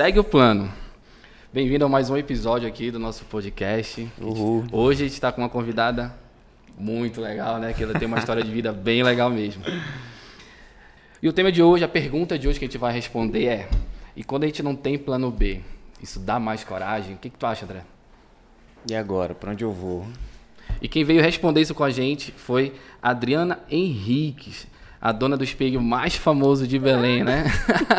segue o plano. Bem-vindo a mais um episódio aqui do nosso podcast. Uhul. Hoje a gente está com uma convidada muito legal, né? Que ela tem uma história de vida bem legal mesmo. E o tema de hoje, a pergunta de hoje que a gente vai responder é: e quando a gente não tem plano B, isso dá mais coragem? O que, que tu acha, André? E agora, para onde eu vou? E quem veio responder isso com a gente foi Adriana Henriques, a dona do espelho mais famoso de Belém, né?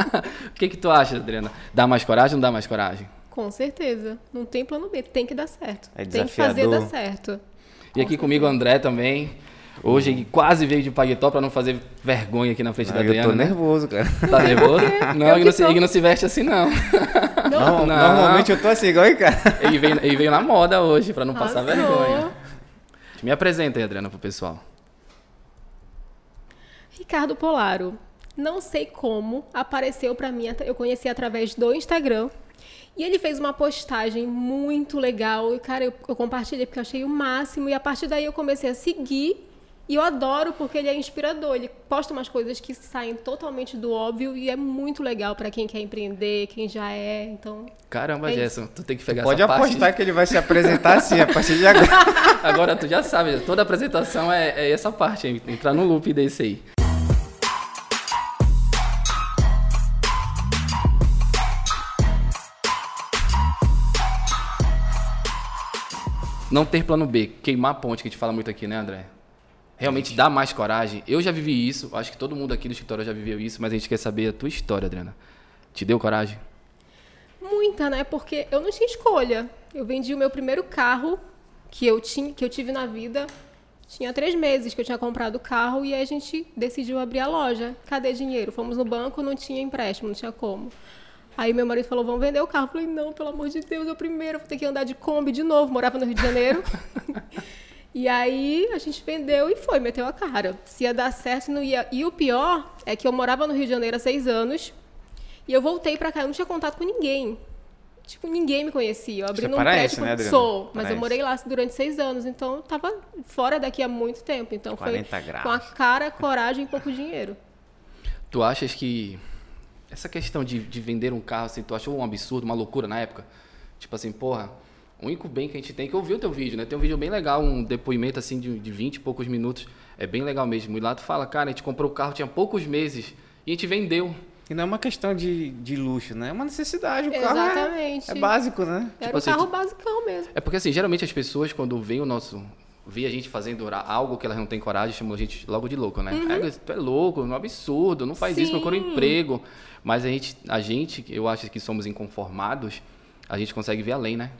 o que, que tu acha, Adriana? Dá mais coragem ou não dá mais coragem? Com certeza. Não tem plano B, tem que dar certo. É tem que fazer dar certo. E aqui comigo o André também. Hoje ele quase veio de paletó para não fazer vergonha aqui na frente da Ah, eu Adriana. tô né? nervoso, cara. Tá nervoso? Não, Eu ele não, se, ele não se veste assim, não. Não, Não. Normalmente eu tô assim, igual aí, cara. Ele veio, ele veio na moda hoje, para não passar vergonha. Me apresenta aí, Adriana, pro pessoal. Ricardo Polaro. Não sei como apareceu pra mim, eu conheci através do Instagram. E ele fez uma postagem muito legal. E, cara, eu, eu compartilhei porque eu achei o máximo. E a partir daí eu comecei a seguir. E eu adoro porque ele é inspirador. Ele posta umas coisas que saem totalmente do óbvio. E é muito legal pra quem quer empreender, quem já é. Então, Caramba, É. Gerson, tu tem que pegar Pode essa parte. apostar que ele vai se apresentar assim a partir de agora. Agora tu já sabe, toda apresentação é, é essa parte, entrar no loop desse aí. Não ter plano B, queimar a ponte, que a gente fala muito aqui, né, André? Realmente dá mais coragem. Eu já vivi isso, acho que todo mundo aqui do escritório já viveu isso, mas a gente quer saber a tua história, Adriana. Te deu coragem? Muita, né? Porque eu não tinha escolha. Eu vendi o meu primeiro carro que eu, tinha, que eu tive na vida. Tinha três meses que eu tinha comprado o carro e a gente decidiu abrir a loja. Cadê dinheiro? Fomos no banco, não tinha empréstimo, não tinha como. Aí meu marido falou, vamos vender o carro. Eu falei, não, pelo amor de Deus, eu primeiro vou ter que andar de Kombi de novo. Morava no Rio de Janeiro. e aí a gente vendeu e foi, meteu a cara. Se ia dar certo, não ia. E o pior é que eu morava no Rio de Janeiro há seis anos. E eu voltei pra cá, eu não tinha contato com ninguém. Tipo, ninguém me conhecia. Eu abri Você é num paraense, prédio. né, Adriana? Sou, mas Paraense. eu morei lá durante seis anos, então eu tava fora daqui há muito tempo. Então 40 foi graus. com a cara, coragem e pouco dinheiro. Tu achas que essa questão de, de vender um carro, assim, tu achou um absurdo, uma loucura na época? Tipo assim, porra, o único bem que a gente tem, que eu vi o teu vídeo, né? Tem um vídeo bem legal, um depoimento assim de, de 20 e poucos minutos. É bem legal mesmo. E lá tu fala, cara, a gente comprou o carro, tinha poucos meses e a gente vendeu. E não é uma questão de, de luxo, né? É uma necessidade. O carro é, Exatamente. é básico, né? Era Tipo um assim, carro basicão mesmo. É porque assim, geralmente as pessoas quando veem o nosso. Vê a gente fazendo algo que elas não têm coragem, chamam a gente logo de louco, né? É, tu é louco, é um absurdo, não faz isso, Sim. procura um emprego. Mas a gente, a gente, eu acho que somos inconformados, a gente consegue ver além, né?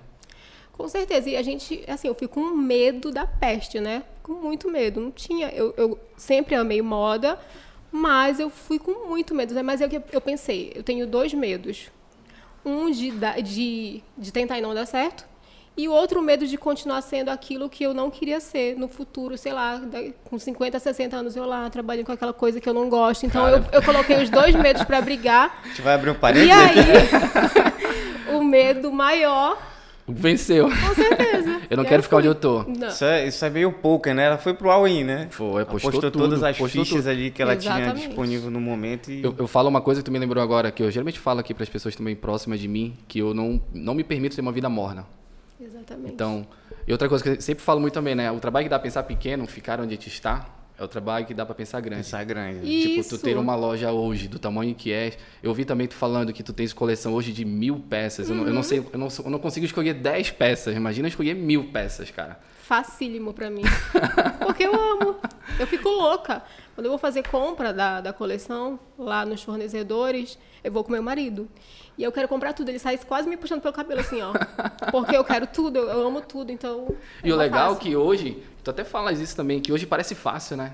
Com certeza. E a gente, assim, eu fico com medo da peste, né? Com muito medo. Não tinha. Eu, eu sempre amei moda, mas eu fui com muito medo. né? Mas é o que eu pensei, eu tenho dois medos. Um de, de, de tentar e não dar certo. E o outro medo de continuar sendo aquilo que eu não queria ser no futuro, sei lá, com 50, 60 anos eu lá trabalhando com aquela coisa que eu não gosto. Então eu, eu coloquei os dois medos para brigar. A gente vai abrir um E parênteses aí, aqui. o medo maior, Venceu. com certeza. Eu não E quero aí ficar onde fui. eu tô. Isso é, isso é meio poker, né? Ela foi pro all-in, né? Foi, postou Apostou tudo, todas as postou fichas tudo. ali que ela tinha Exatamente. disponível no momento e... Eu, eu falo uma coisa que tu me lembrou agora, que eu geralmente falo aqui para as pessoas também próximas de mim, que eu não, não me permito ter uma vida morna. Exatamente. Então, e outra coisa que eu sempre falo muito também, né? O trabalho que dá pra pensar pequeno, ficar onde a gente está, é o trabalho que dá pra pensar grande. Pensar grande. E- Tipo, Isso. tu ter uma loja hoje do tamanho que é. Eu vi também tu falando que tu tens coleção hoje de mil peças. Eu, não, Uhum. eu não sei, eu não, eu não consigo escolher dez peças. Imagina escolher mil peças, cara. Facílimo pra mim. Porque eu amo. Eu fico louca. Quando eu vou fazer compra da, da coleção, lá nos fornecedores, eu vou com meu marido. E eu quero comprar tudo. Ele sai quase me puxando pelo cabelo, assim, ó. Porque eu quero tudo, eu, amo tudo, então. E é o uma legal é que hoje, tu até falas isso também, que hoje parece fácil, né?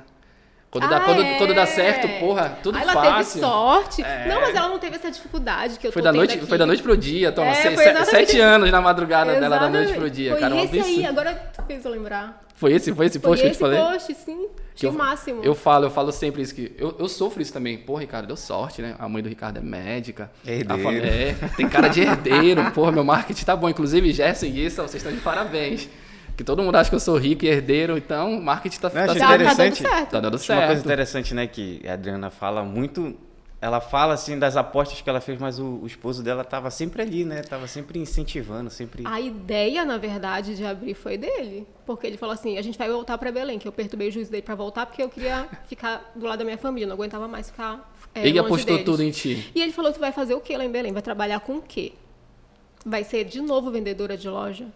Quando, dá, Ah, quando, é? quando dá certo, porra, tudo ela fácil. teve sorte. É. Não, mas ela não teve essa dificuldade que eu Foi da, noite, aqui. foi da noite pro dia, toma. É, exatamente sete anos na madrugada dela, da noite Exatamente. pro dia. Foi cara, um esse aí, agora fez eu lembrar. Foi esse, foi esse Foi post que eu te esse falei? post, sim. Que o máximo. Eu falo, eu falo sempre isso que eu, eu sofro isso também. Pô, Ricardo, deu sorte, né? A mãe do Ricardo é médica. Herdeiro. A fam- É, tem cara de herdeiro. Porra, meu marketing tá bom. Inclusive, Gerson e Issa, vocês estão de parabéns. Que todo mundo acha que eu sou rico e herdeiro, então o marketing tá, Não, tá Tá, tá dando certo. Tá dando Acho Uma coisa certo. interessante, né, que a Adriana fala muito ela fala assim das apostas que ela fez, mas o, o esposo dela tava sempre ali, né? Tava sempre incentivando, sempre. A ideia, na verdade, de abrir foi dele. Porque ele falou assim: a gente vai voltar para Belém, que eu perturbei o juiz dele para voltar, porque eu queria ficar do lado da minha família, não aguentava mais ficar. É, Ele longe apostou deles. tudo em ti. E ele falou: tu vai fazer o que lá em Belém? Vai trabalhar com o quê? Vai ser de novo vendedora de loja?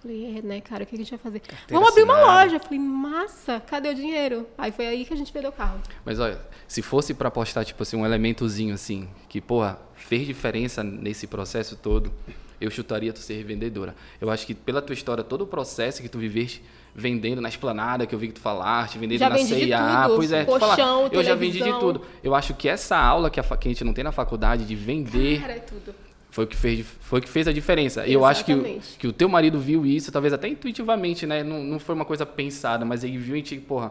Falei, é, né, cara, o que a gente vai fazer? Vamos abrir uma loja. Falei, massa, cadê o dinheiro? Aí foi aí que a gente vendeu o carro. Mas olha, se fosse pra apostar, tipo assim, um elementozinho assim, que, porra, fez diferença nesse processo todo, eu chutaria tu ser revendedora. Eu acho que pela tua história, todo o processo que tu viveste vendendo na esplanada, que eu vi que tu falaste, vendendo Já na CIA, pois é, tu fala, eu já vendi de tudo. Eu acho que essa aula que a, que a gente não tem na faculdade de vender Cara, é tudo. Foi o que fez, foi o que fez a diferença. E eu acho que, o- Exatamente. que o teu marido viu isso, talvez até intuitivamente, né? Não, não foi uma coisa pensada, mas ele viu em ti, porra,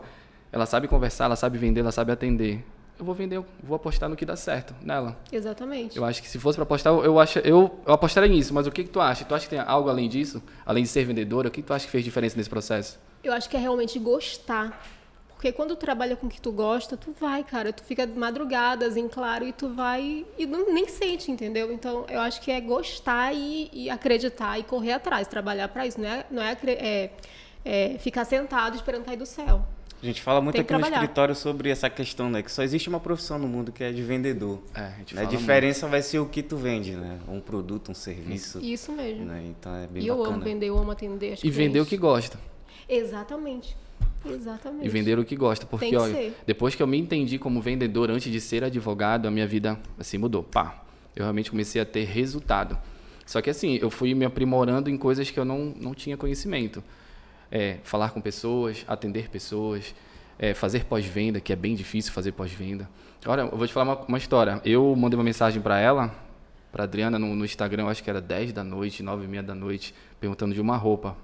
ela sabe conversar, ela sabe vender, ela sabe atender. Eu vou vender, eu vou apostar no que dá certo nela. Exatamente. Eu acho que se fosse pra apostar, eu acho, eu, eu apostaria nisso, mas o que que tu acha? Tu acha que tem algo além disso? Além de ser vendedora, o que que tu acha que fez diferença nesse processo? Eu acho que é realmente gostar. Porque quando tu trabalha com o que tu gosta, tu vai, cara. Tu fica madrugadas em claro e tu vai e não, nem sente, entendeu? Então, eu acho que é gostar e, e acreditar e correr atrás, trabalhar pra isso. Não é, não é, é- é ficar sentado esperando cair do céu. A gente fala muito aqui que no trabalhar. escritório sobre essa questão, né? Que só existe uma profissão no mundo que é de vendedor. É, a gente Né? A diferença vai ser o que tu vende, né? Um produto, um serviço. Isso mesmo. Né? Então é bem E eu bacana. amo vender, eu amo atender as E vender o que gosta. Exatamente. Exatamente. E vender o que gosta. Porque, que depois que eu me entendi como vendedor antes de ser advogado, a minha vida, assim, mudou. Pá. Eu realmente comecei a ter resultado. Só que, assim, eu fui me aprimorando em coisas que eu não, não tinha conhecimento. É, falar com pessoas, atender pessoas, é, fazer pós-venda, que é bem difícil fazer pós-venda. Olha, eu vou te falar uma, uma história. Eu mandei uma mensagem para ela, para Adriana, no, no Instagram, acho que era 10 da noite, 9 e meia da noite, perguntando de uma roupa.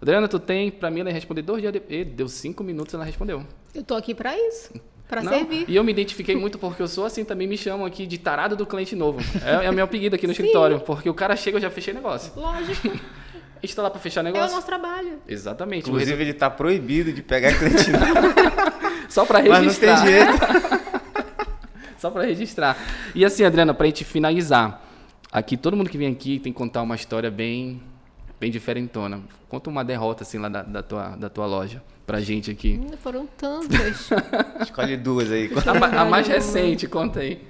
Adriana, tu tem? Pra mim, ela ia responder dois dias depois. Deu cinco minutos, ela respondeu. Eu tô aqui pra isso. Pra Não, servir. E eu me identifiquei muito porque eu sou assim, também me chamam aqui de tarado do cliente novo. É, é a minha apelido aqui no escritório, porque o cara chega, eu já fechei negócio. Lógico. A gente tá lá pra fechar é o negócio. nosso trabalho. Exatamente. o Inclusive, ele tá proibido de pegar cliente novo, resu- Só pra mas não tem registrar. jeito. Só pra registrar. E assim, Adriana, pra gente finalizar. Aqui, todo mundo que vem aqui tem que contar uma história bem, bem diferentona. Conta uma derrota, assim, lá da, da tua, da tua loja pra gente aqui. Menina, Foram tantas. Escolhe duas aí. A, a mais recente, conta aí.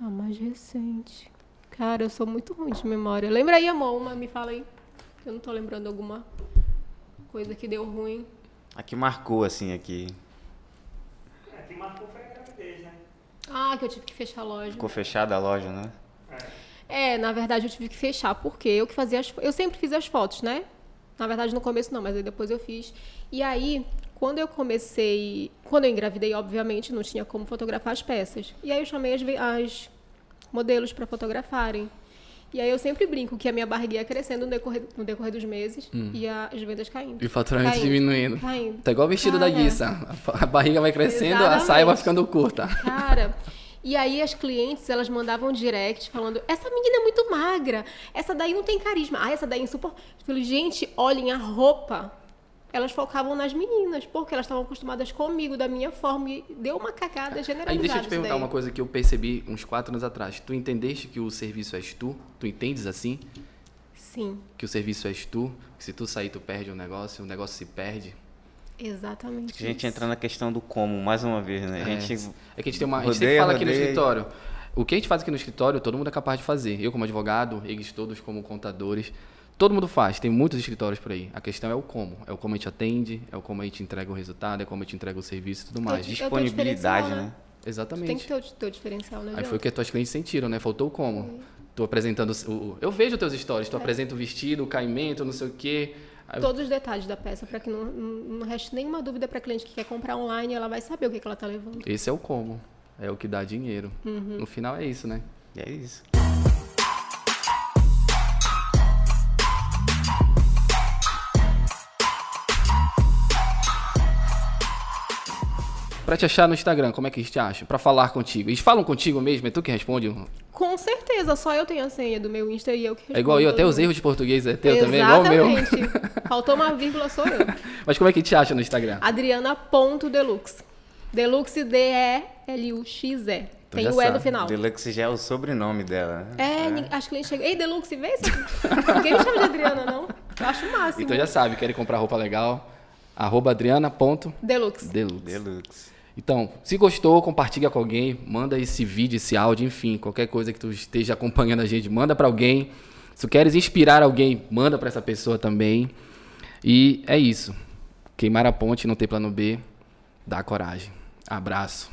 A mais recente. Cara, eu sou muito ruim de memória. Lembra aí, amor, uma, me fala aí. Eu não tô lembrando alguma coisa que deu ruim. A que marcou, assim, aqui. É, que marcou foi a gravidez, né? Ah, que eu tive que fechar a loja. Ficou fechada a loja, né? É, na verdade eu tive que fechar, porque eu que fazia as, eu sempre fiz as fotos, né? Na verdade no começo não, mas aí depois eu fiz. E aí, quando eu comecei, quando eu engravidei, obviamente, não tinha como fotografar as peças. E aí eu chamei as, as modelos para fotografarem. E aí eu sempre brinco que a minha barriga ia crescendo no decorrer, no decorrer dos meses e a- as vendas caindo. E o faturamento Caindo, diminuindo. Caindo. Tá igual o vestido da Cara. guiça. A barriga vai crescendo, a Exatamente. saia vai ficando curta. Cara, e aí as clientes, elas mandavam direct falando, essa menina é muito magra, essa daí não tem carisma, ah, essa daí é insuportável. Eu falei, gente, olhem a roupa. Elas focavam nas meninas, porque elas estavam acostumadas comigo, da minha forma, e deu uma cagada generalizada. Aí deixa eu te perguntar uma coisa que eu percebi uns quatro anos atrás. Tu entendeste que o serviço és tu? Tu entendes assim? Sim, Que o serviço és tu? Que se tu sair, tu perde um negócio, o negócio se perde? Exatamente. A gente isso. entra na questão do como, mais uma vez, né? A É. gente É que a gente tem uma. A gente sempre Rodeia, fala aqui no rodeia. escritório. O que a gente faz aqui no escritório, todo mundo é capaz de fazer. Eu como advogado, eles todos como contadores. Todo mundo faz, tem muitos escritórios por aí. A questão é o como. É o como a gente atende, é o como a gente entrega o resultado, é como a gente entrega o serviço e tudo mais. Eu- disponibilidade, né? né? Exatamente. Tem que ter o teu diferencial, né? Aí foi o que as tuas clientes sentiram, né? Faltou o como. Tu apresentando o. o- Eu vejo teus stories, tu É. apresenta o vestido, o caimento, não sei o quê. Todos os detalhes da peça, para que não, não, não reste nenhuma dúvida para cliente que quer comprar online, ela vai saber o que, que ela tá levando. Esse é o como. É o que dá dinheiro. Uhum. No final é isso, né? É isso. Pra te achar no Instagram, como é que eles te acham? Pra falar contigo. Eles falam contigo mesmo? É tu que responde? Com certeza, só eu tenho a senha do meu Insta e eu que respondo. É igual eu, até os erros de português é teu também, igual o meu. Faltou uma vírgula, sou eu. Mas como é que te acha no Instagram? Adriana.deluxe. Deluxe, D-E-L-U-X-E. Então Tem o E no final. Deluxe já é o sobrenome dela. né? É, ni- acho que nem chega. Ei, Deluxe, vê isso. Ninguém me chama de Adriana, não. Eu acho o máximo. Então já sabe, querem comprar roupa legal? Arroba adriana.deluxe. Deluxe. Deluxe. Então, se gostou, compartilha com alguém, manda esse vídeo, esse áudio, enfim, qualquer coisa que tu esteja acompanhando a gente, manda pra alguém. Se tu queres inspirar alguém, manda pra essa pessoa também. E é isso. Queimar a ponte, não ter plano B, dá coragem. Abraço.